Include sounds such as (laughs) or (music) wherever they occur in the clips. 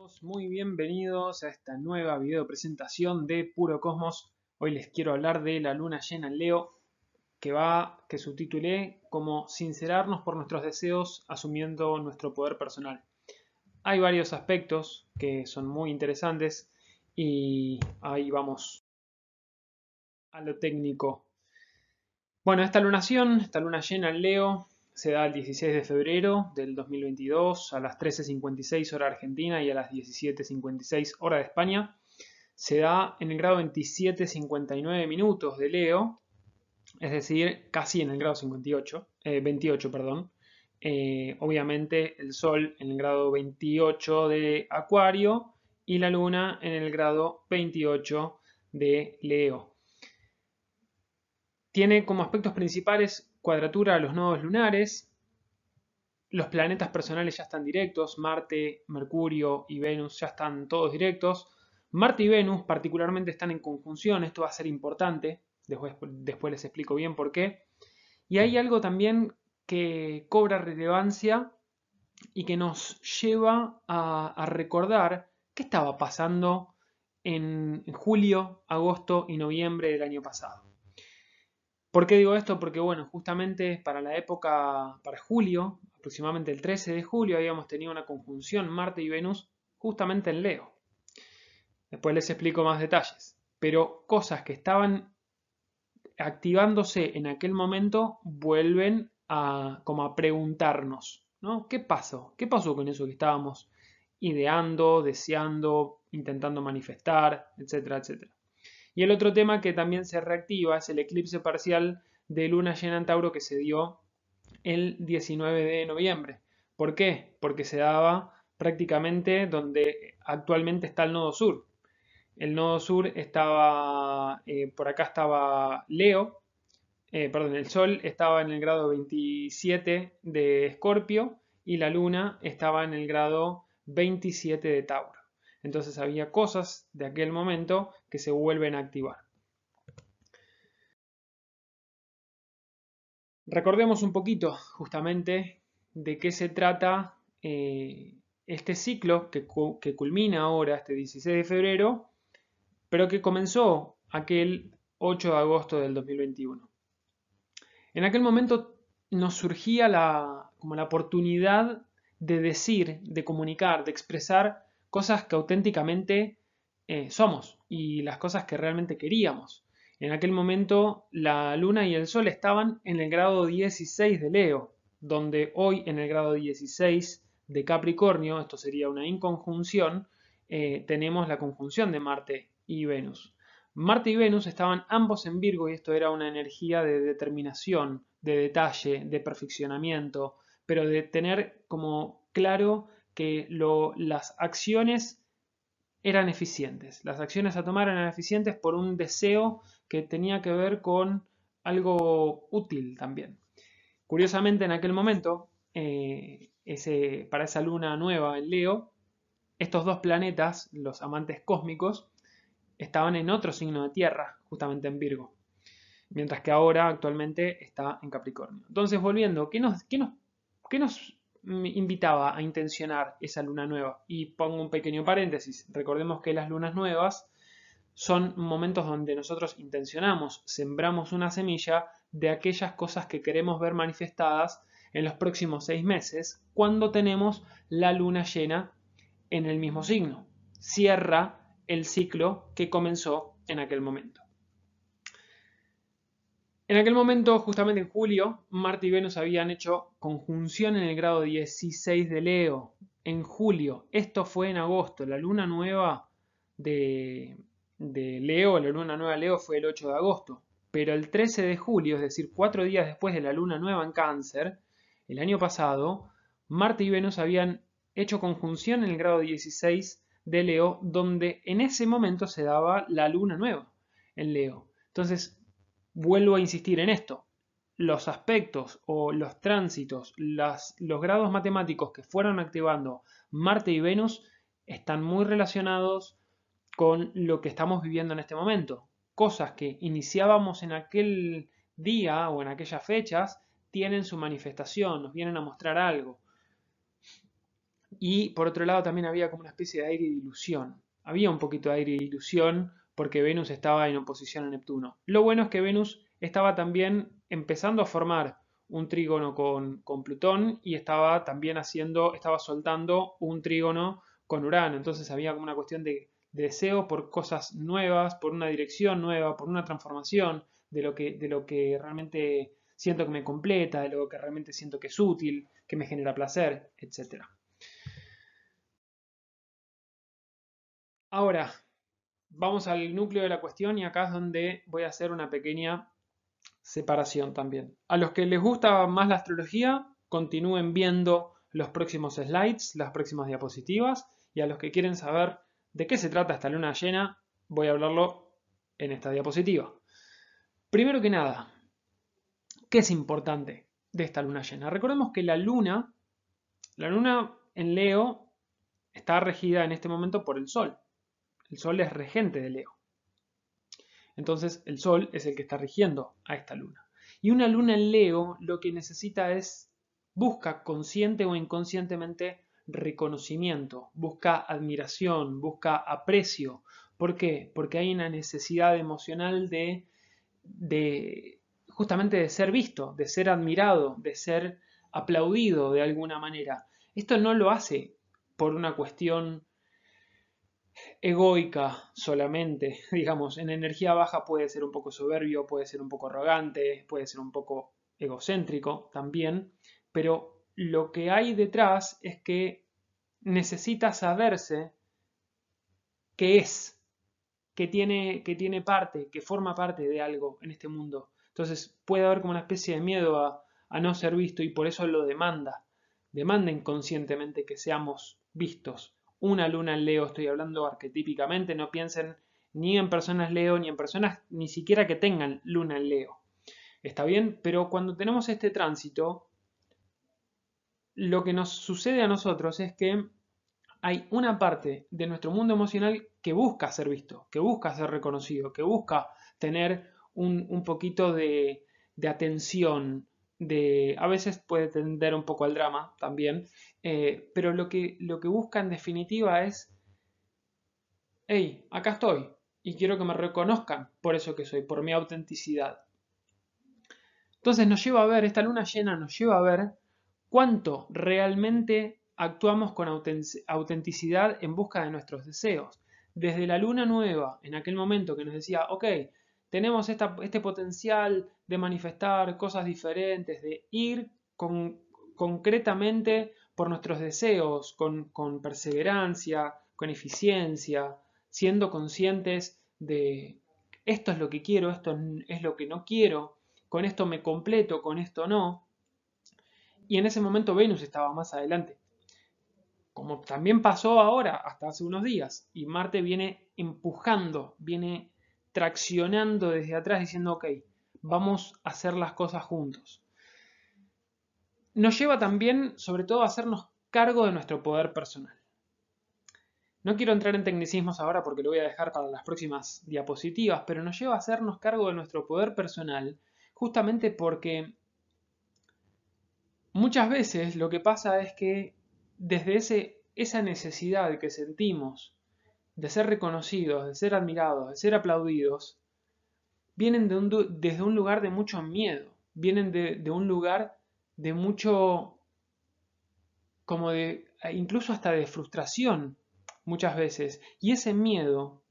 todos, muy bienvenidos a esta nueva video presentación de Puro Cosmos. Hoy les quiero hablar de la luna llena en Leo, que va, que subtitulé como Sincerarnos por nuestros deseos asumiendo nuestro poder personal. Hay varios aspectos que son muy interesantes y ahí vamos a lo técnico. Bueno, esta lunación, esta luna llena en Leo, se da el 16 de febrero del 2022 a las 13.56 hora argentina y a las 17.56 hora de España. Se da en el grado 27.59 minutos de Leo, es decir, casi en el grado 58, 28. Eh, perdón. Eh, obviamente el Sol en el grado 28 de Acuario y la Luna en el grado 28 de Leo. Tiene como aspectos principales cuadratura a los nodos lunares. Los planetas personales ya están directos, Marte, Mercurio y Venus ya están todos directos. Marte y Venus particularmente están en conjunción, esto va a ser importante, después, después les explico bien por qué. Y hay algo también que cobra relevancia y que nos lleva a, recordar qué estaba pasando en julio, agosto y noviembre del año pasado. ¿Por qué digo esto? Porque, bueno, justamente para la época, para julio, aproximadamente el 13 de julio, habíamos tenido una conjunción Marte y Venus justamente en Leo. Después les explico más detalles. Pero cosas que estaban activándose en aquel momento vuelven a, como a preguntarnos, ¿no? ¿Qué pasó? ¿Qué pasó con eso que estábamos ideando, deseando, intentando manifestar, etcétera, etcétera? Y el otro tema que también se reactiva es el eclipse parcial de luna llena en Tauro que se dio el 19 de noviembre. ¿Por qué? Porque se daba prácticamente donde actualmente está el nodo sur. El nodo sur estaba, eh, por acá estaba Leo, eh, perdón, el Sol estaba en el grado 27 de Escorpio y la Luna estaba en el grado 27 de Tauro. Entonces había cosas de aquel momento que se vuelven a activar. Recordemos un poquito justamente de qué se trata eh, este ciclo que, culmina ahora, este 16 de febrero, pero que comenzó aquel 8 de agosto del 2021. En aquel momento nos surgía la, como la oportunidad de decir, de comunicar, de expresar cosas que auténticamente eh, somos y las cosas que realmente queríamos. En aquel momento la luna y el sol estaban en el grado 16 de Leo, donde hoy en el grado 16 de Capricornio, esto sería una inconjunción, eh, tenemos la conjunción de Marte y Venus. Marte y Venus estaban ambos en Virgo y esto era una energía de determinación, de detalle, de perfeccionamiento, pero de tener como claro que las acciones eran eficientes. Las acciones a tomar eran eficientes por un deseo que tenía que ver con algo útil también. Curiosamente, en aquel momento, eh, para esa luna nueva en Leo, estos dos planetas, los amantes cósmicos, estaban en otro signo de Tierra, justamente en Virgo. Mientras que ahora actualmente está en Capricornio. Entonces, volviendo, ¿qué nos, qué nos, qué nos me invitaba a intencionar esa luna nueva. Y pongo un pequeño paréntesis. Recordemos que las lunas nuevas son momentos donde nosotros intencionamos, sembramos una semilla de aquellas cosas que queremos ver manifestadas en los próximos seis meses, cuando tenemos la luna llena en el mismo signo. Cierra el ciclo que comenzó en aquel momento. En aquel momento, justamente en julio, Marte y Venus habían hecho conjunción en el grado 16 de Leo. En julio, esto fue en agosto, la luna nueva de, Leo, la luna nueva de Leo fue el 8 de agosto. Pero el 13 de julio, es decir, cuatro días después de la luna nueva en cáncer, el año pasado, Marte y Venus habían hecho conjunción en el grado 16 de Leo, donde en ese momento se daba la luna nueva en Leo. Entonces, vuelvo a insistir en esto. Los aspectos o los tránsitos, los grados matemáticos que fueron activando Marte y Venus están muy relacionados con lo que estamos viviendo en este momento. Cosas que iniciábamos en aquel día o en aquellas fechas tienen su manifestación, nos vienen a mostrar algo. y por otro lado también había como una especie de aire de ilusión. Había un poquito de aire de ilusión porque Venus estaba en oposición a Neptuno. Lo bueno es que Venus estaba también empezando a formar un trígono con, Plutón y estaba también haciendo, estaba soltando un trígono con Urano. Entonces había como una cuestión de, deseo por cosas nuevas, por una dirección nueva, por una transformación de lo que, de lo que realmente siento que me completa, de lo que realmente siento que es útil, que me genera placer, etc. Ahora, vamos al núcleo de la cuestión y acá es donde voy a hacer una pequeña separación también. A los que les gusta más la astrología, continúen viendo los próximos slides, las próximas diapositivas, y a los que quieren saber de qué se trata esta luna llena, voy a hablarlo en esta diapositiva. Primero que nada, ¿qué es importante de esta luna llena? Recordemos que la luna, la luna en Leo está regida en este momento por el Sol. El Sol es regente de Leo. Entonces el Sol es el que está rigiendo a esta luna. Y una luna en Leo lo que necesita es, busca consciente o inconscientemente reconocimiento, busca admiración, busca aprecio. ¿Por qué? Porque hay una necesidad emocional de, de justamente de ser visto, de ser admirado, de ser aplaudido de alguna manera. Esto no lo hace por una cuestión egoica solamente, (laughs) digamos, en energía baja puede ser un poco soberbio, puede ser un poco arrogante, puede ser un poco egocéntrico también, pero lo que hay detrás es que necesita saberse que es, que tiene, que tiene parte, que forma parte de algo en este mundo. Entonces puede haber como una especie de miedo a, a no ser visto y por eso lo demanda. Demanda inconscientemente que seamos vistos, una luna en Leo, estoy hablando arquetípicamente, no piensen ni en personas Leo, ni en personas ni siquiera que tengan luna en Leo. ¿Está bien? Pero cuando tenemos este tránsito, lo que nos sucede a nosotros es que hay una parte de nuestro mundo emocional que busca ser visto, que busca ser reconocido, que busca tener un, poquito de, de atención, de, a veces puede tender un poco al drama también, eh, pero lo que, lo que busca en definitiva es, hey, acá estoy y quiero que me reconozcan por eso que soy, por mi autenticidad. Entonces nos lleva a ver, esta luna llena nos lleva a ver cuánto realmente actuamos con autenticidad en busca de nuestros deseos. Desde la luna nueva, en aquel momento que nos decía, ok, tenemos este potencial de manifestar cosas diferentes, de ir con, concretamente por nuestros deseos, con, perseverancia, con eficiencia, siendo conscientes de esto es lo que quiero, esto es lo que no quiero, con esto me completo, con esto no. Y en ese momento Venus estaba más adelante. Como también pasó ahora, hasta hace unos días. Y Marte viene empujando, viene traccionando desde atrás diciendo, ok, vamos a hacer las cosas juntos nos lleva también, sobre todo, a hacernos cargo de nuestro poder personal. No quiero entrar en tecnicismos ahora porque lo voy a dejar para las próximas diapositivas, pero nos lleva a hacernos cargo de nuestro poder personal justamente porque muchas veces lo que pasa es que desde ese, esa necesidad que sentimos de ser reconocidos, de ser admirados, de ser aplaudidos, vienen de desde un lugar de mucho miedo, vienen de, de un lugar de mucho, como de, incluso hasta de frustración muchas veces. Y ese miedo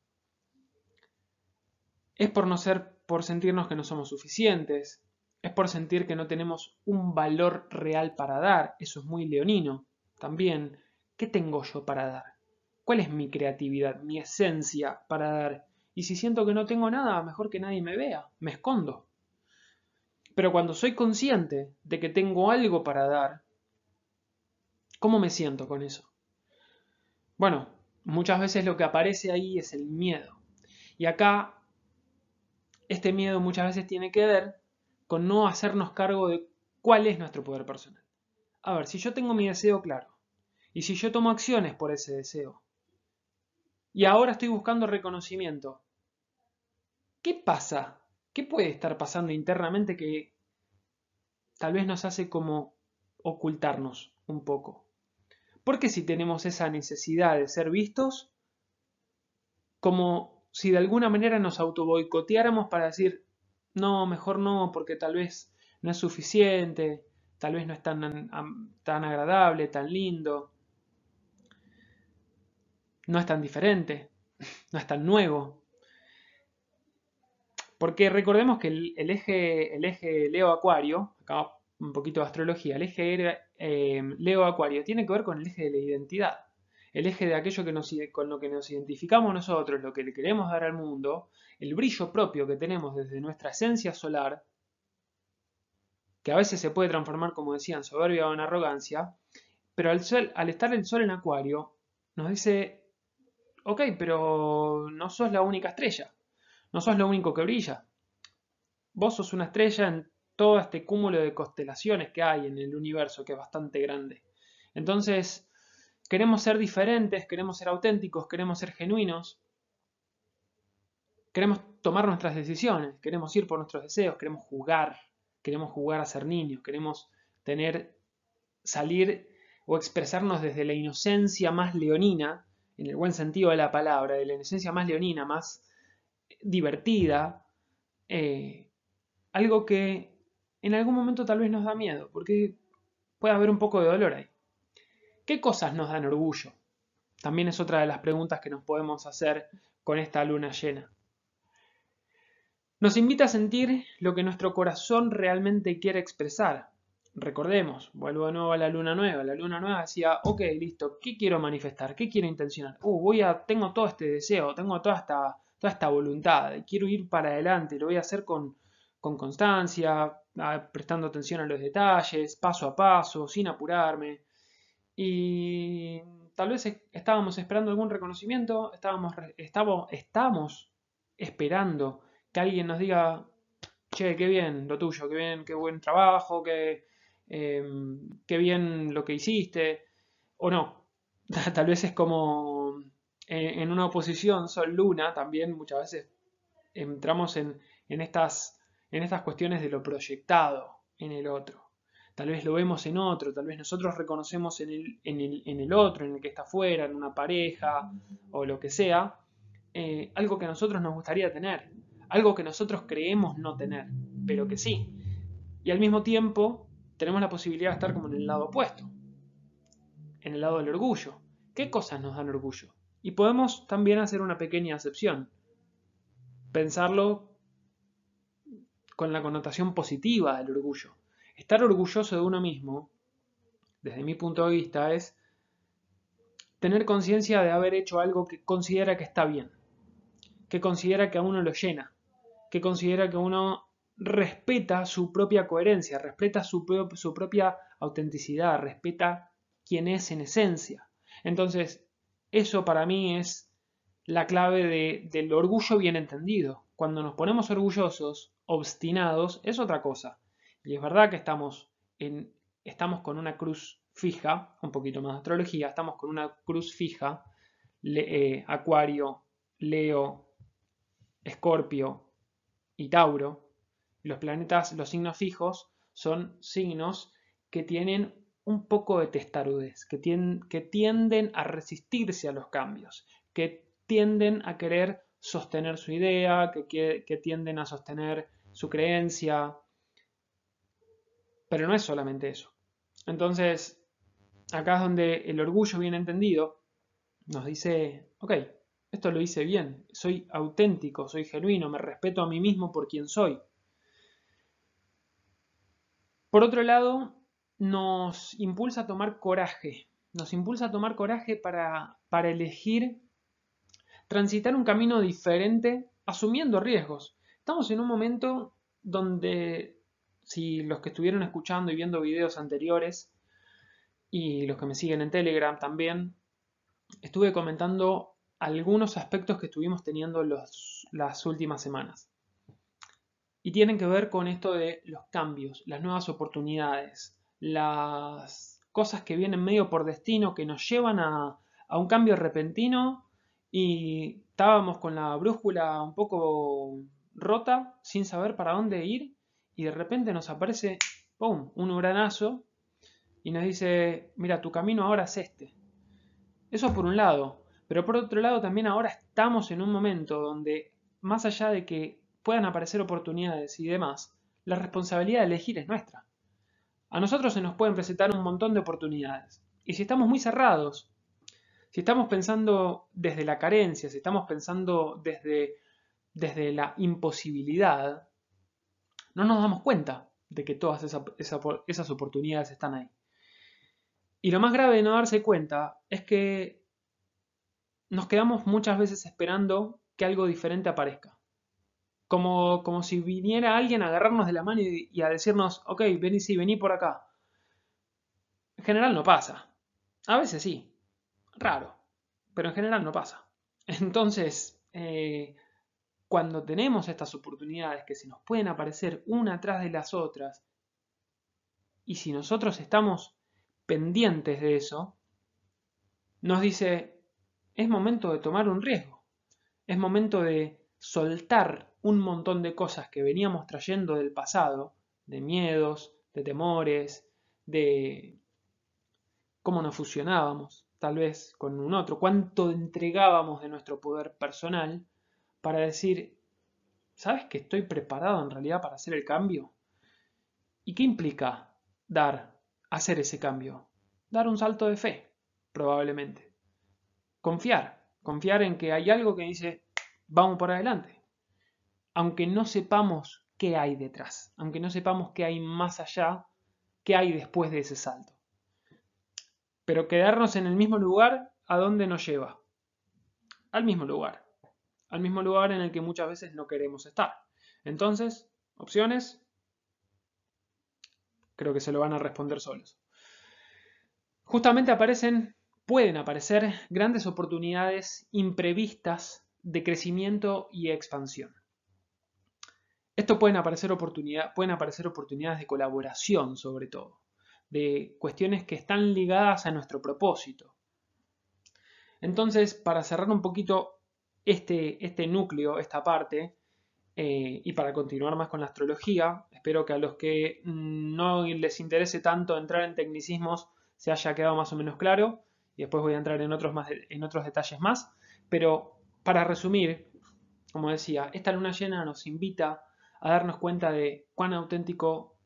es por no ser, por sentirnos que no somos suficientes, es por sentir que no tenemos un valor real para dar. Eso es muy leonino también. ¿Qué tengo yo para dar? ¿Cuál es mi creatividad, mi esencia para dar? Y si siento que no tengo nada, mejor que nadie me vea, me escondo. Pero cuando soy consciente de que tengo algo para dar, ¿cómo me siento con eso? Bueno, muchas veces lo que aparece ahí es el miedo. Y acá, este miedo muchas veces tiene que ver con no hacernos cargo de cuál es nuestro poder personal. A ver, si yo tengo mi deseo claro, y si yo tomo acciones por ese deseo, y ahora estoy buscando reconocimiento, ¿qué pasa ¿Qué puede estar pasando internamente que tal vez nos hace como ocultarnos un poco? Porque si tenemos esa necesidad de ser vistos, como si de alguna manera nos autoboicoteáramos para decir, no, mejor no, porque tal vez no es suficiente, tal vez no es tan, tan agradable, tan lindo, no es tan diferente, no es tan nuevo. Porque recordemos que el, eje, el eje Leo-Acuario, acá un poquito de astrología, el eje eh, Leo-Acuario tiene que ver con el eje de la identidad, el eje de aquello que nos, con lo que nos identificamos nosotros, lo que le queremos dar al mundo, el brillo propio que tenemos desde nuestra esencia solar, que a veces se puede transformar, como decía, en soberbia o en arrogancia, pero al, al estar el sol en Acuario, nos dice, ok, pero no sos la única estrella. No sos lo único que brilla. Vos sos una estrella en todo este cúmulo de constelaciones que hay en el universo, que es bastante grande. Entonces, queremos ser diferentes, queremos ser auténticos, queremos ser genuinos, queremos tomar nuestras decisiones, queremos ir por nuestros deseos, queremos jugar, queremos jugar a ser niños, queremos tener, salir o expresarnos desde la inocencia más leonina, en el buen sentido de la palabra, de la inocencia más leonina, más divertida, eh, algo que en algún momento tal vez nos da miedo, porque puede haber un poco de dolor ahí. ¿Qué cosas nos dan orgullo? También es otra de las preguntas que nos podemos hacer con esta luna llena. Nos invita a sentir lo que nuestro corazón realmente quiere expresar. Recordemos, vuelvo de nuevo a la luna nueva. La luna nueva decía, ok, listo, ¿qué quiero manifestar? ¿Qué quiero intencionar? Uh, voy a, tengo todo este deseo, tengo toda esta toda esta voluntad, quiero ir para adelante, lo voy a hacer con, constancia, prestando atención a los detalles, paso a paso, sin apurarme. Y tal vez estábamos esperando algún reconocimiento, estábamos, estábamos, estamos esperando que alguien nos diga, che, qué bien lo tuyo, qué bien, qué buen trabajo, qué, em, qué bien lo que hiciste, o no. (laughs) Tal vez es como en una oposición Sol-Luna también muchas veces entramos en, estas, en estas cuestiones de lo proyectado en el otro. Tal vez lo vemos en otro, tal vez nosotros reconocemos en el, en el, otro, en el que está afuera, en una pareja o lo que sea, eh, algo que a nosotros nos gustaría tener, algo que nosotros creemos no tener, pero que sí. Y al mismo tiempo tenemos la posibilidad de estar como en el lado opuesto, en el lado del orgullo. ¿Qué cosas nos dan orgullo? Y podemos también hacer una pequeña excepción. Pensarlo con la connotación positiva del orgullo. Estar orgulloso de uno mismo, desde mi punto de vista, es tener conciencia de haber hecho algo que considera que está bien, que considera que a uno lo llena, que considera que uno respeta su propia coherencia, respeta su, propia autenticidad, respeta quién es en esencia. Entonces, eso para mí es la clave del orgullo bien entendido. Cuando nos ponemos orgullosos, obstinados, es otra cosa. Y es verdad que estamos con una cruz fija, un poquito más de astrología, estamos con una cruz fija, eh, Acuario, Leo, Escorpio y Tauro. Los planetas, los signos fijos, son signos que tienen un poco de testarudez, que, tienden a resistirse a los cambios, que tienden a querer sostener su idea, que, que tienden a sostener su creencia. Pero no es solamente eso. Entonces, acá es donde el orgullo bien entendido nos dice, ok, esto lo hice bien, soy auténtico, soy genuino, me respeto a mí mismo por quien soy. Por otro lado, nos impulsa a tomar coraje, nos impulsa a tomar coraje para, para elegir transitar un camino diferente asumiendo riesgos. Estamos en un momento donde, si los que estuvieron escuchando y viendo videos anteriores, y los que me siguen en Telegram también, estuve comentando algunos aspectos que estuvimos teniendo las últimas semanas. Y tienen que ver con esto de los cambios, las nuevas oportunidades, las cosas que vienen medio por destino, que nos llevan a, un cambio repentino y estábamos con la brújula un poco rota, sin saber para dónde ir, y de repente nos aparece, ¡pum!, un uranazo y nos dice, mira, tu camino ahora es este. Eso por un lado, pero por otro lado también ahora estamos en un momento donde, más allá de que puedan aparecer oportunidades y demás, la responsabilidad de elegir es nuestra. A nosotros se nos pueden presentar un montón de oportunidades. Y si estamos muy cerrados, si estamos pensando desde la carencia, si estamos pensando desde, desde la imposibilidad, no nos damos cuenta de que todas esas oportunidades están ahí. Y lo más grave de no darse cuenta es que nos quedamos muchas veces esperando que algo diferente aparezca. Como, como si viniera alguien a agarrarnos de la mano y, a decirnos, ok, vení, sí, vení por acá. En general no pasa. A veces sí. Raro. Pero en general no pasa. (laughs) Entonces, eh, cuando tenemos estas oportunidades que se nos pueden aparecer una tras de las otras, y si nosotros estamos pendientes de eso, nos dice, es momento de tomar un riesgo, es momento de soltar un montón de cosas que veníamos trayendo del pasado, de miedos, de temores, de cómo nos fusionábamos, tal vez con un otro, cuánto entregábamos de nuestro poder personal para decir, ¿sabes que estoy preparado en realidad para hacer el cambio? ¿Y qué implica dar hacer ese cambio? Dar un salto de fe, probablemente. Confiar, confiar en que hay algo que dice, vamos por adelante. Aunque no sepamos qué hay detrás, aunque no sepamos qué hay más allá, qué hay después de ese salto. Pero quedarnos en el mismo lugar, ¿a dónde nos lleva? Al mismo lugar. Al mismo lugar en el que muchas veces no queremos estar. Entonces, opciones, creo que se lo van a responder solos. Justamente aparecen, pueden aparecer grandes oportunidades imprevistas de crecimiento y expansión. Esto pueden aparecer, pueden aparecer oportunidades de colaboración sobre todo, de cuestiones que están ligadas a nuestro propósito. Entonces, para cerrar un poquito este, este núcleo, esta parte, eh, y para continuar más con la astrología, espero que a los que no les interese tanto entrar en tecnicismos se haya quedado más o menos claro, y después voy a entrar en otros, más, en otros detalles más, pero para resumir, como decía, esta luna llena nos invita a darnos cuenta de cuán auténtico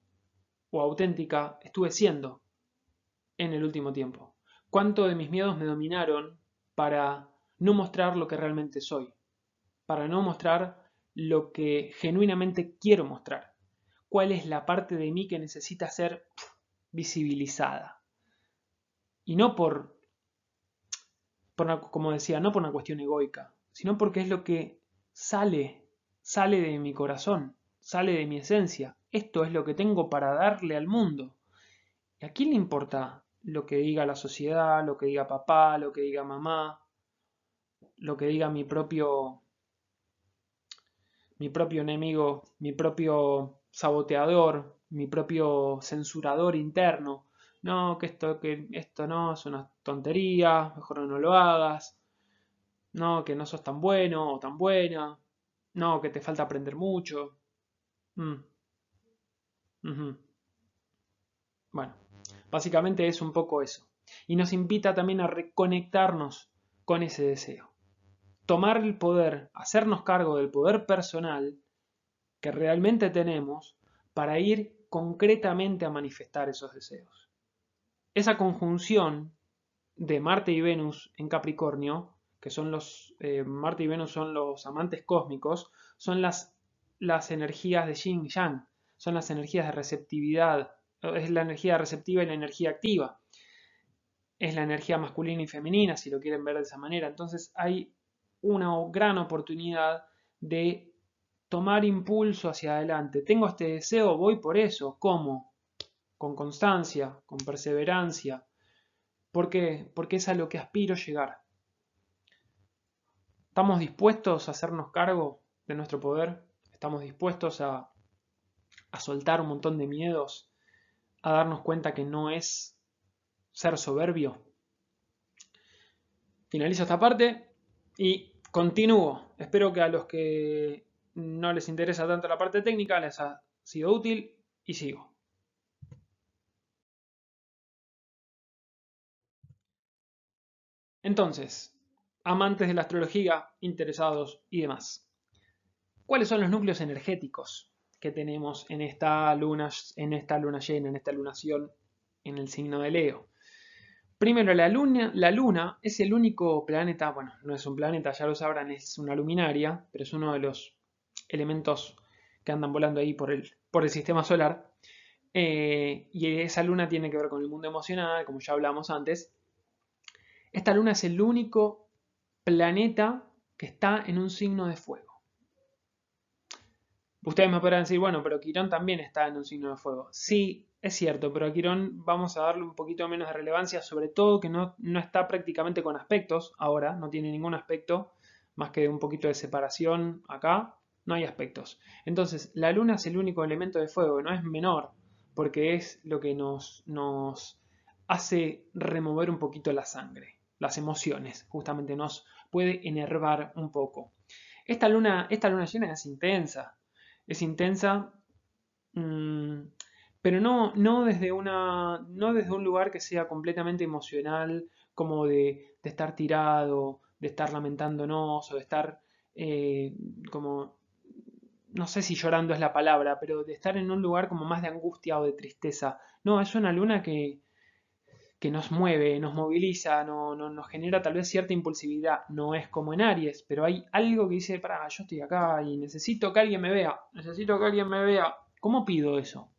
o auténtica estuve siendo en el último tiempo. Cuánto de mis miedos me dominaron para no mostrar lo que realmente soy, para no mostrar lo que genuinamente quiero mostrar, cuál es la parte de mí que necesita ser visibilizada. Y no por, por como decía, no por una cuestión egoica, sino porque es lo que sale, sale de mi corazón, sale de mi esencia. Esto es lo que tengo para darle al mundo. ¿Y a quién le importa lo que diga la sociedad, lo que diga papá, lo que diga mamá, lo que diga mi propio mi propio enemigo, mi propio saboteador, mi propio censurador interno? No, que esto, que esto no, es una tontería, mejor no lo hagas. No, que no sos tan bueno o tan buena. No, que te falta aprender mucho. Mm. Bueno, básicamente es un poco eso. Y nos invita también a reconectarnos con ese deseo. Tomar el poder, hacernos cargo del poder personal que realmente tenemos para ir concretamente a manifestar esos deseos. Esa conjunción de Marte y Venus en Capricornio que son los, eh, Marte y Venus son los amantes cósmicos, son las, las energías de Yin y Yang, son las energías de receptividad, es la energía receptiva y la energía activa. Es la energía masculina y femenina, si lo quieren ver de esa manera. Entonces hay una gran oportunidad de tomar impulso hacia adelante. Tengo este deseo, voy por eso. ¿Cómo? Con constancia, con perseverancia. ¿Por qué? Porque es a lo que aspiro llegar. ¿Estamos dispuestos a hacernos cargo de nuestro poder? estamos dispuestos a, soltar un montón de miedos, a darnos cuenta que no es ser soberbio. Finalizo esta parte y continúo. Espero que a los que no les interesa tanto la parte técnica les ha sido útil y sigo. Entonces, amantes de la astrología, interesados y demás. ¿Cuáles son los núcleos energéticos que tenemos en esta luna, en esta luna llena, en esta lunación en el signo de Leo? Primero, la luna, la luna es el único planeta, bueno, no es un planeta, ya lo sabrán, es una luminaria, pero es uno de los elementos que andan volando ahí por el, sistema solar. Eh, y esa luna tiene que ver con el mundo emocional, como ya hablamos antes. Esta luna es el único planeta que está en un signo de fuego. Ustedes me podrán decir, bueno, pero Quirón también está en un signo de fuego. Sí, es cierto, pero a Quirón vamos a darle un poquito menos de relevancia, sobre todo que no, no está prácticamente con aspectos ahora, no tiene ningún aspecto, más que un poquito de separación acá, no hay aspectos. Entonces, la luna es el único elemento de fuego, no es menor, porque es lo que nos, nos hace remover un poquito la sangre, las emociones, justamente nos puede enervar un poco. Esta luna, esta luna llena es intensa, es intensa, mm, pero no, no, desde una, no desde un lugar que sea completamente emocional, como de, estar tirado, de estar lamentándonos o de estar eh, como no sé si llorando es la palabra, pero de estar en un lugar como más de angustia o de tristeza. No, es una luna que, que nos mueve, nos moviliza, no, nos genera tal vez cierta impulsividad. No es como en Aries, pero hay algo que dice, para, yo estoy acá y necesito que alguien me vea, necesito que alguien me vea. ¿Cómo pido eso?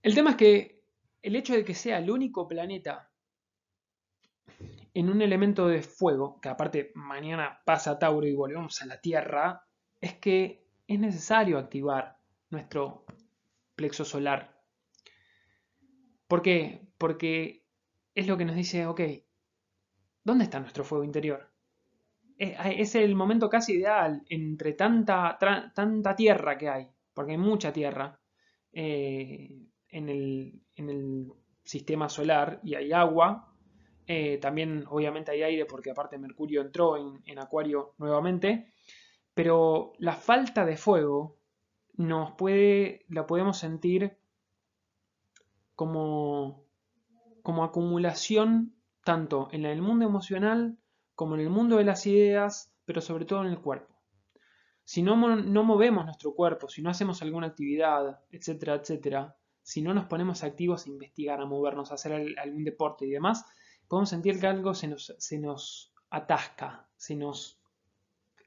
El tema es que el hecho de que sea el único planeta en un elemento de fuego, que aparte mañana pasa Tauro y volvemos a la Tierra, es que es necesario activar nuestro plexo solar. ¿Por qué? Porque es lo que nos dice, ok, ¿dónde está nuestro fuego interior? Es el momento casi ideal entre tanta, tierra que hay, porque hay mucha tierra eh, en, el, en sistema solar y hay agua, eh, también obviamente hay aire porque aparte Mercurio entró en, Acuario nuevamente. Pero la falta de fuego nos puede, la podemos sentir como, como acumulación tanto en el mundo emocional como en el mundo de las ideas, pero sobre todo en el cuerpo. Si no, no movemos nuestro cuerpo, si no hacemos alguna actividad, etcétera, etcétera, si no nos ponemos activos a investigar, a movernos, a hacer algún deporte y demás, podemos sentir que algo se nos, se nos atasca, se nos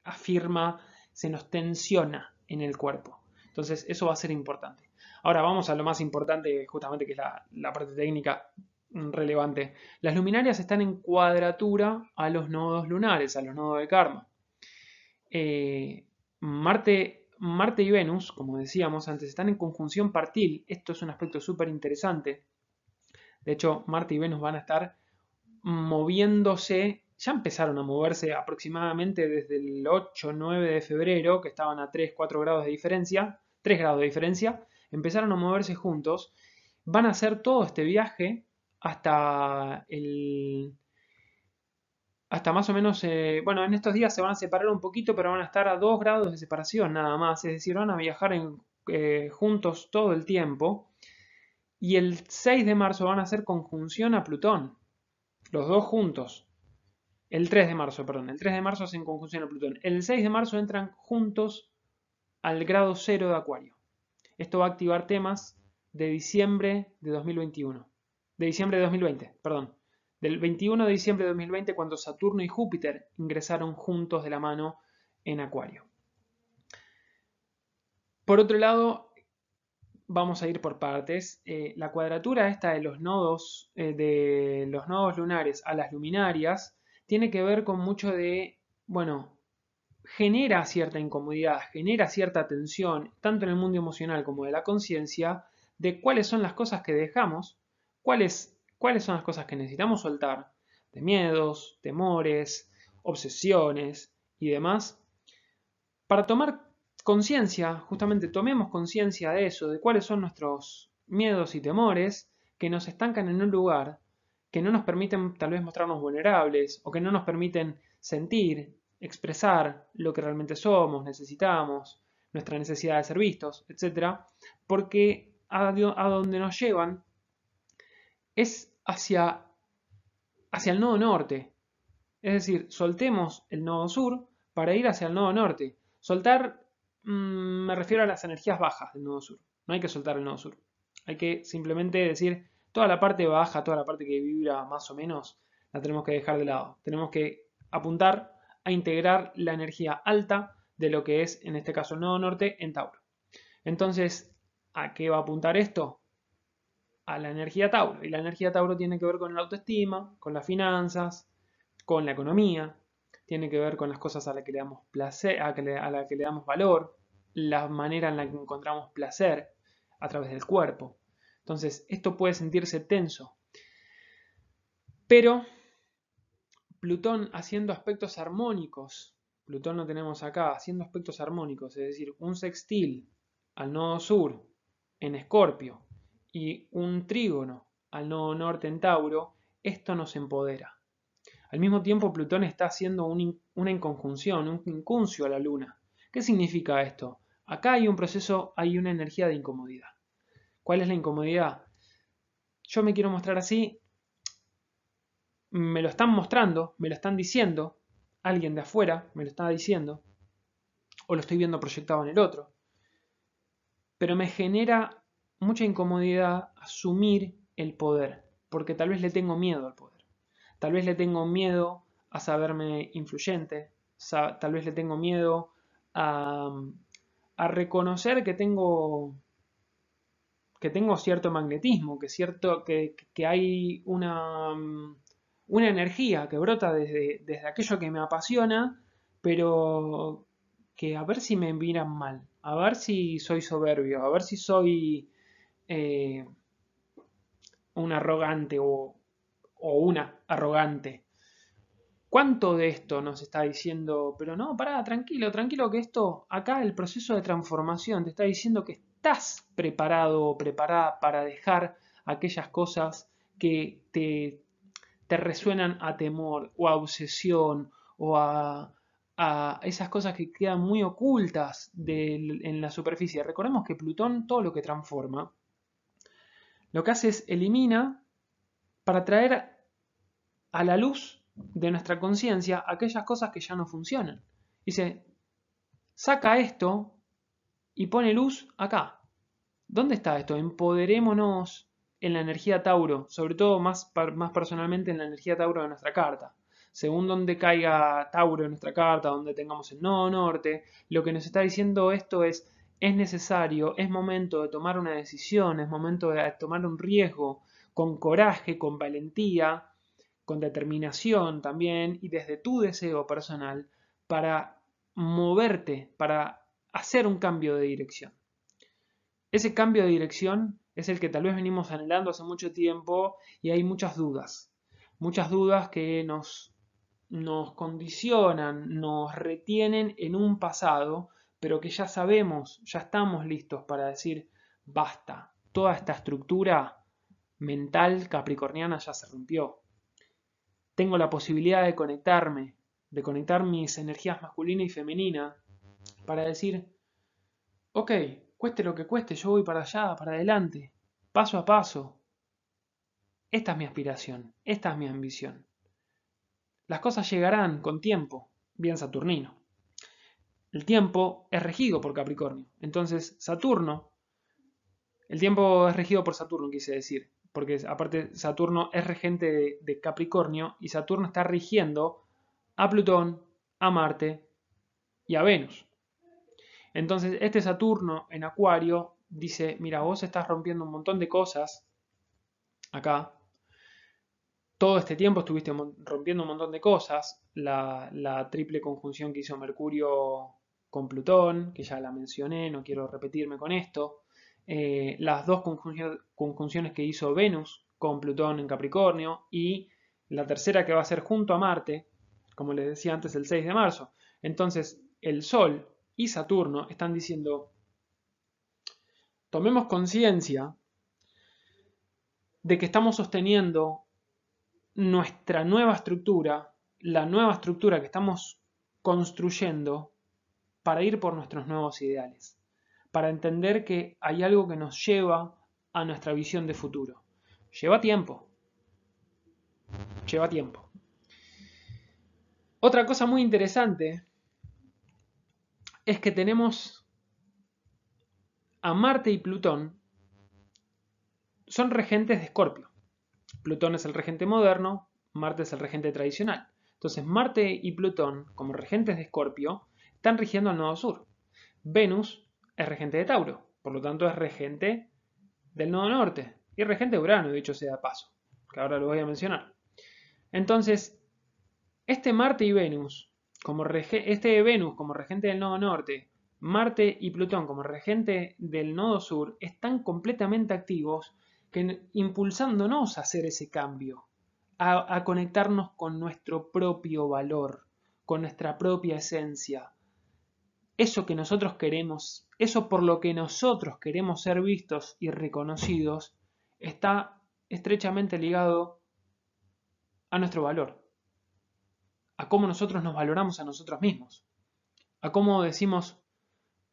afirma, se nos tensiona en el cuerpo. Entonces eso va a ser importante. Ahora vamos a lo más importante, justamente que es la, parte técnica relevante. Las luminarias están en cuadratura a los nodos lunares, a los nodos de karma. Eh, Marte, Marte y Venus, como decíamos antes, están en conjunción partil. Esto es un aspecto súper interesante. De hecho, Marte y Venus van a estar moviéndose, ya empezaron a moverse aproximadamente desde el 8 9 de febrero, que estaban a 3, 4 grados de diferencia, 3 grados de diferencia, empezaron a moverse juntos, van a hacer todo este viaje hasta el... Hasta más o menos, eh, bueno, en estos días se van a separar un poquito, pero van a estar a 2 grados de separación nada más, es decir, van a viajar eh, juntos todo el tiempo. Y el 6 de marzo van a hacer conjunción a Plutón los dos juntos. El 3 de marzo, perdón. El 3 de marzo hacen conjunción a Plutón. El 6 de marzo entran juntos al grado 0 de Acuario. Esto va a activar temas de diciembre de 2021. De diciembre de 2020, perdón. Del 21 de diciembre de 2020 cuando Saturno y Júpiter ingresaron juntos de la mano en Acuario. Por otro lado, vamos a ir por partes. Eh, la cuadratura esta de los nodos, eh, de los nodos lunares a las luminarias tiene que ver con mucho de, bueno, genera cierta incomodidad, genera cierta tensión, tanto en el mundo emocional como de la conciencia, de cuáles son las cosas que dejamos, cuáles, cuáles son las cosas que necesitamos soltar, de miedos, temores, obsesiones y demás, para tomar conciencia, justamente tomemos conciencia de eso, de cuáles son nuestros miedos y temores que nos estancan en un lugar, que no nos permiten tal vez mostrarnos vulnerables o que no nos permiten sentir, expresar lo que realmente somos, necesitamos, nuestra necesidad de ser vistos, etc. Porque a, donde nos llevan es hacia, hacia el nodo norte. Es decir, soltemos el nodo sur para ir hacia el nodo norte. Soltar mm, me refiero a las energías bajas del nodo sur. No hay que soltar el nodo sur. Hay que simplemente decir toda la parte baja, toda la parte que vibra más o menos, la tenemos que dejar de lado. Tenemos que apuntar a integrar la energía alta de lo que es, en este caso, el nodo norte en Tauro. Entonces, ¿a qué va a apuntar esto? A la energía Tauro. Y la energía Tauro tiene que ver con la autoestima, con las finanzas, con la economía, tiene que ver con las cosas a las que le damos placer, a, las que le damos valor, la manera en la que encontramos placer a través del cuerpo. Entonces, esto puede sentirse tenso. Pero Plutón haciendo aspectos armónicos, Plutón lo tenemos acá, haciendo aspectos armónicos, es decir, un sextil al nodo sur en Escorpio y un trígono al nodo norte en Tauro, esto nos empodera. Al mismo tiempo, Plutón está haciendo una inconjunción, un incuncio a la Luna. ¿Qué significa esto? Acá hay un proceso, hay una energía de incomodidad. ¿Cuál es la incomodidad? Yo me quiero mostrar así, me lo están mostrando, me lo están diciendo, alguien de afuera me lo está diciendo, o lo estoy viendo proyectado en el otro. Pero me genera mucha incomodidad asumir el poder, porque tal vez le tengo miedo al poder. Tal vez le tengo miedo a saberme influyente, tal vez le tengo miedo a, reconocer que tengo que tengo cierto magnetismo, que, cierto, que, que hay una, una energía que brota desde, desde aquello que me apasiona, pero que a ver si me miran mal, a ver si soy soberbio, a ver si soy eh, un arrogante o, o, una arrogante. ¿Cuánto de esto nos está diciendo? Pero no, pará, tranquilo, tranquilo que esto, acá el proceso de transformación te está diciendo que estás preparado o preparada para dejar aquellas cosas que te, te resuenan a temor o a obsesión o a, esas cosas que quedan muy ocultas en la superficie. Recordemos que Plutón todo lo que transforma, lo que hace es elimina para traer a la luz de nuestra conciencia aquellas cosas que ya no funcionan. Dice, saca esto y pone luz acá. ¿Dónde está esto? Empoderémonos en la energía Tauro, sobre todo más, más personalmente en la energía Tauro de nuestra carta. Según donde caiga Tauro en nuestra carta, donde tengamos el nodo norte, lo que nos está diciendo esto es, es necesario, es momento de tomar una decisión, es momento de tomar un riesgo con coraje, con valentía, con determinación también y desde tu deseo personal para moverte, para hacer un cambio de dirección. Ese cambio de dirección es el que tal vez venimos anhelando hace mucho tiempo y hay muchas dudas. Muchas dudas que nos, nos condicionan, nos retienen en un pasado, pero que ya sabemos, ya estamos listos para decir, basta, toda esta estructura mental capricorniana ya se rompió. Tengo la posibilidad de conectarme, de conectar mis energías masculina y femenina, para decir, ok, Cueste lo que cueste, yo voy para allá, para adelante, paso a paso. Esta es mi aspiración, esta es mi ambición. Las cosas llegarán con tiempo, bien saturnino. El tiempo es regido por Capricornio. Entonces, Saturno, el tiempo es regido por Saturno, quise decir, porque aparte Saturno es regente de, de Capricornio y Saturno está rigiendo a Plutón, a Marte y a Venus. Entonces, este Saturno en Acuario dice, mira, vos estás rompiendo un montón de cosas acá. Todo este tiempo estuviste rompiendo un montón de cosas. La, triple conjunción que hizo Mercurio con Plutón, que ya la mencioné, no quiero repetirme con esto. Eh, las dos conjunciones que hizo Venus con Plutón en Capricornio y la tercera que va a ser junto a Marte, como les decía antes, el 6 de marzo. Entonces, el Sol y Saturno están diciendo, tomemos conciencia de que estamos sosteniendo nuestra nueva estructura, la nueva estructura que estamos construyendo para ir por nuestros nuevos ideales, para entender que hay algo que nos lleva a nuestra visión de futuro. Lleva tiempo, lleva tiempo. Otra cosa muy interesante es que tenemos a Marte y Plutón, son regentes de Escorpio. Plutón es el regente moderno, Marte es el regente tradicional. Entonces Marte y Plutón, como regentes de Escorpio, están rigiendo al nodo sur. Venus es regente de Tauro, por lo tanto es regente del nodo norte y regente de Urano, dicho sea de paso, que ahora lo voy a mencionar. Entonces, este Marte y Venus, como este Venus como regente del nodo norte, Marte y Plutón como regente del nodo sur, están completamente activos, que, impulsándonos a hacer ese cambio, a conectarnos con nuestro propio valor, con nuestra propia esencia, eso que nosotros queremos, eso por lo que nosotros queremos ser vistos y reconocidos, está estrechamente ligado a nuestro valor, a cómo nosotros nos valoramos a nosotros mismos, a cómo decimos,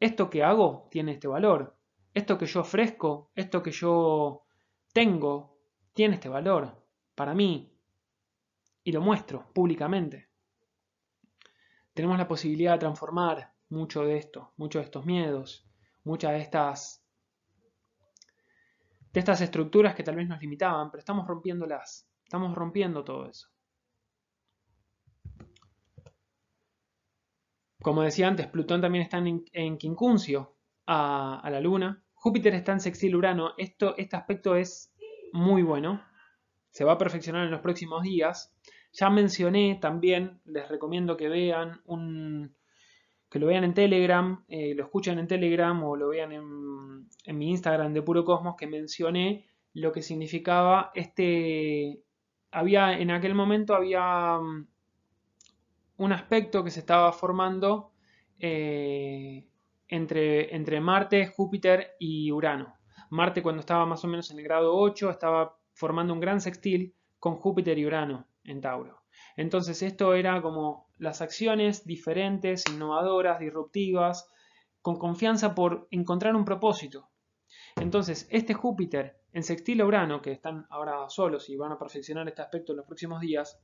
esto que hago tiene este valor, esto que yo ofrezco, esto que yo tengo, tiene este valor para mí y lo muestro públicamente. Tenemos la posibilidad de transformar mucho de esto, muchos de estos miedos, muchas de estas de estas estructuras que tal vez nos limitaban, pero estamos rompiéndolas, estamos rompiendo todo eso. Como decía antes, Plutón también está en, en quincuncio a, a, la Luna. Júpiter está en sextil Urano. Esto, este aspecto es muy bueno. Se va a perfeccionar en los próximos días. Ya mencioné también, les recomiendo que vean un, que lo vean en Telegram, eh, lo escuchen en Telegram o lo vean en, mi Instagram de Puro Cosmos, que mencioné lo que significaba este... Había, en aquel momento había mm, un aspecto que se estaba formando eh, entre, entre Marte, Júpiter y Urano. Marte cuando estaba más o menos en el grado 8 estaba formando un gran sextil con Júpiter y Urano en Tauro. Entonces esto era como las acciones diferentes, innovadoras, disruptivas, con confianza por encontrar un propósito. Entonces este Júpiter en sextil a Urano, que están ahora solos y van a perfeccionar este aspecto en los próximos días,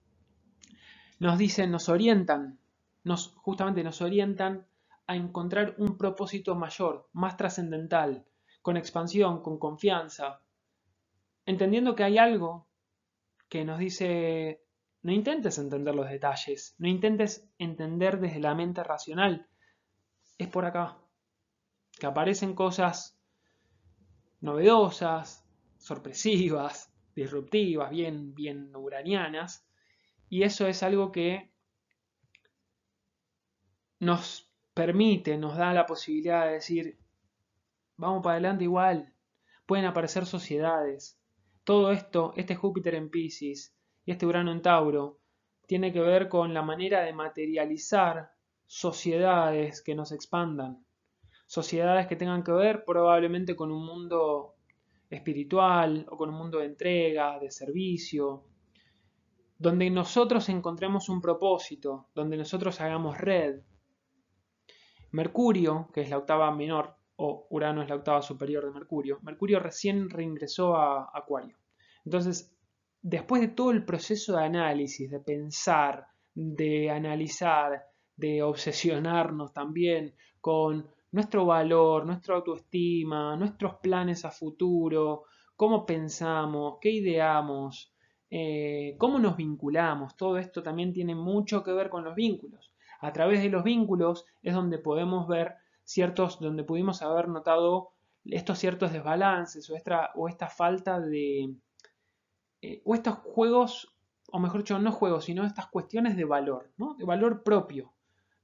nos dicen, nos orientan, nos, justamente nos orientan a encontrar un propósito mayor, más trascendental, con expansión, con confianza, entendiendo que hay algo que nos dice no intentes entender los detalles, no intentes entender desde la mente racional. Es por acá que aparecen cosas novedosas, sorpresivas, disruptivas, bien, bien uranianas. Y eso es algo que nos permite, nos da la posibilidad de decir, vamos para adelante igual. Pueden aparecer sociedades. Todo esto, este Júpiter en Pisces, y este Urano en Tauro tiene que ver con la manera de materializar sociedades que nos expandan, sociedades que tengan que ver probablemente con un mundo espiritual o con un mundo de entrega, de servicio, donde nosotros encontremos un propósito, donde nosotros hagamos red. Mercurio, que es la octava menor, o Urano es la octava superior de Mercurio, Mercurio recién reingresó a Acuario. Entonces, después de todo el proceso de análisis, de pensar, de analizar, de obsesionarnos también con nuestro valor, nuestra autoestima, nuestros planes a futuro, cómo pensamos, qué ideamos, eh, cómo nos vinculamos, todo esto también tiene mucho que ver con los vínculos. A través de los vínculos es donde podemos ver ciertos, donde pudimos haber notado estos ciertos desbalances o o esta falta de, eh, o estos juegos, o mejor dicho, no juegos, sino estas cuestiones de valor, de valor propio,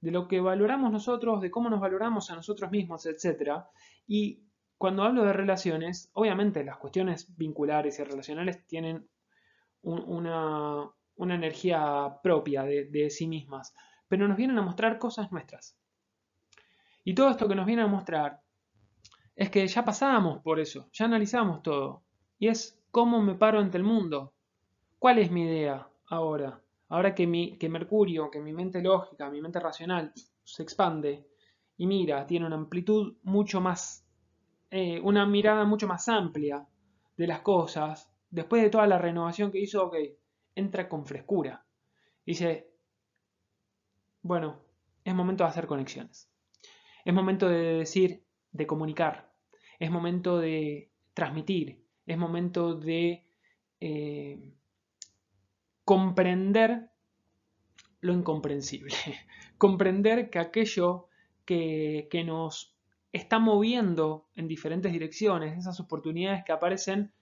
de lo que valoramos nosotros, de cómo nos valoramos a nosotros mismos, etc. Y cuando hablo de relaciones, obviamente las cuestiones vinculares y relacionales tienen una, energía propia de, de sí mismas, pero nos vienen a mostrar cosas nuestras. Y todo esto que nos viene a mostrar es que ya pasamos por eso, ya analizamos todo. Y es ¿Cómo me paro ante el mundo? ¿Cuál es mi idea ahora? Ahora que, mi, que Mercurio, que mi mente lógica, mi mente racional se expande y mira, tiene una amplitud mucho más, eh, una mirada mucho más amplia de las cosas, después de toda la renovación que hizo, ok, entra con frescura. Dice, bueno, es momento de hacer conexiones. Es momento de decir, de comunicar. Es momento de transmitir. Es momento de eh, comprender lo incomprensible. (laughs) comprender que aquello que, que nos está moviendo en diferentes direcciones, esas oportunidades que aparecen,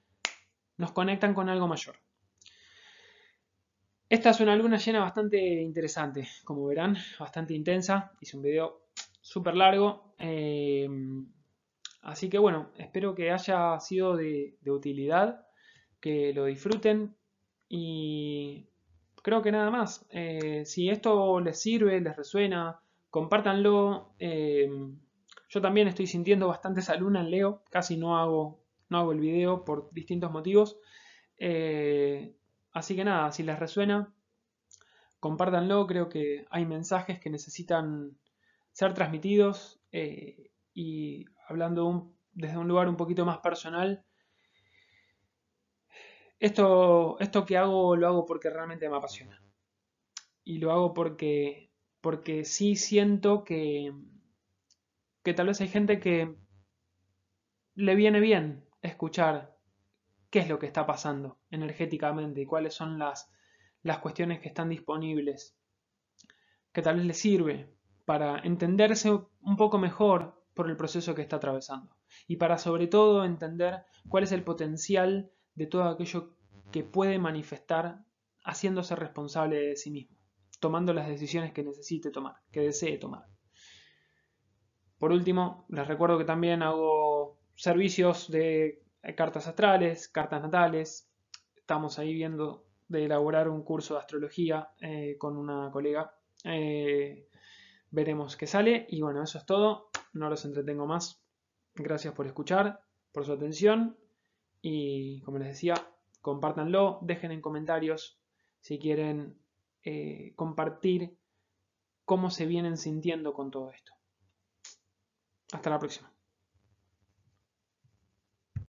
nos conectan con algo mayor. Esta es una luna llena bastante interesante, como verán, bastante intensa. Hice un video súper largo. Eh, así que bueno, espero que haya sido de, utilidad, que lo disfruten y creo que nada más. Eh, si esto les sirve, les resuena, compártanlo. Eh, yo también estoy sintiendo bastante esa luna en Leo, casi no hago, no hago el video por distintos motivos. Así que nada, si les resuena, compártanlo. Creo que hay mensajes que necesitan ser transmitidos eh, y hablando desde un lugar un poquito más personal. Esto, esto que hago lo hago porque realmente me apasiona. Y lo hago porque, porque sí siento que, que tal vez hay gente que le viene bien escuchar qué es lo que está pasando energéticamente y cuáles son las, las cuestiones que están disponibles, que tal vez le sirve para entenderse un poco mejor por el proceso que está atravesando y para sobre todo entender cuál es el potencial de todo aquello que puede manifestar haciéndose responsable de sí mismo, tomando las decisiones que necesite tomar, que desee tomar. Por último, les recuerdo que también hago servicios de cartas astrales, cartas natales. Estamos ahí viendo de elaborar un curso de astrología eh, con una colega. Eh, veremos qué sale. Y bueno, eso es todo. No los entretengo más. Gracias por escuchar, por su atención. Y como les decía, compártanlo. Dejen en comentarios si quieren eh, compartir cómo se vienen sintiendo con todo esto. Hasta la próxima.